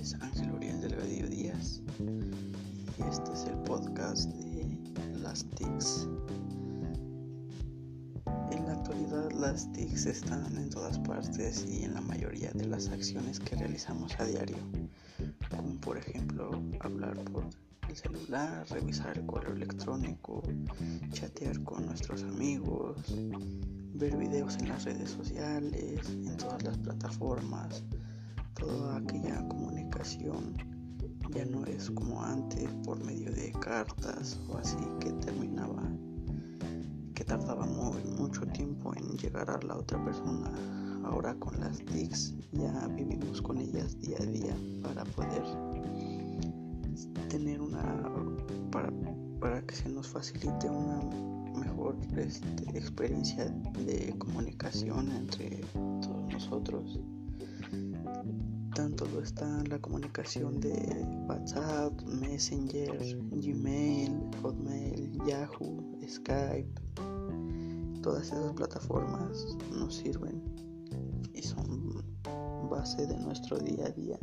es Ángel Uriel Delgadillo Díaz y este es el podcast de las TICs. En la actualidad las TICs están en todas partes y en la mayoría de las acciones que realizamos a diario, como por ejemplo hablar por el celular, revisar el correo electrónico, chatear con nuestros amigos, ver videos en las redes sociales, en todas las plataformas, toda aquella comunicación ya no es como antes por medio de cartas o así que terminaba que tardaba mucho tiempo en llegar a la otra persona. Ahora con las TICs ya vivimos con ellas día a día para poder tener una para, para que se nos facilite una mejor este, experiencia de comunicación entre todos nosotros tanto lo está la comunicación de WhatsApp, Messenger, Gmail, Hotmail, Yahoo, Skype, Todas esas plataformas nos sirven y son base de nuestro día a día.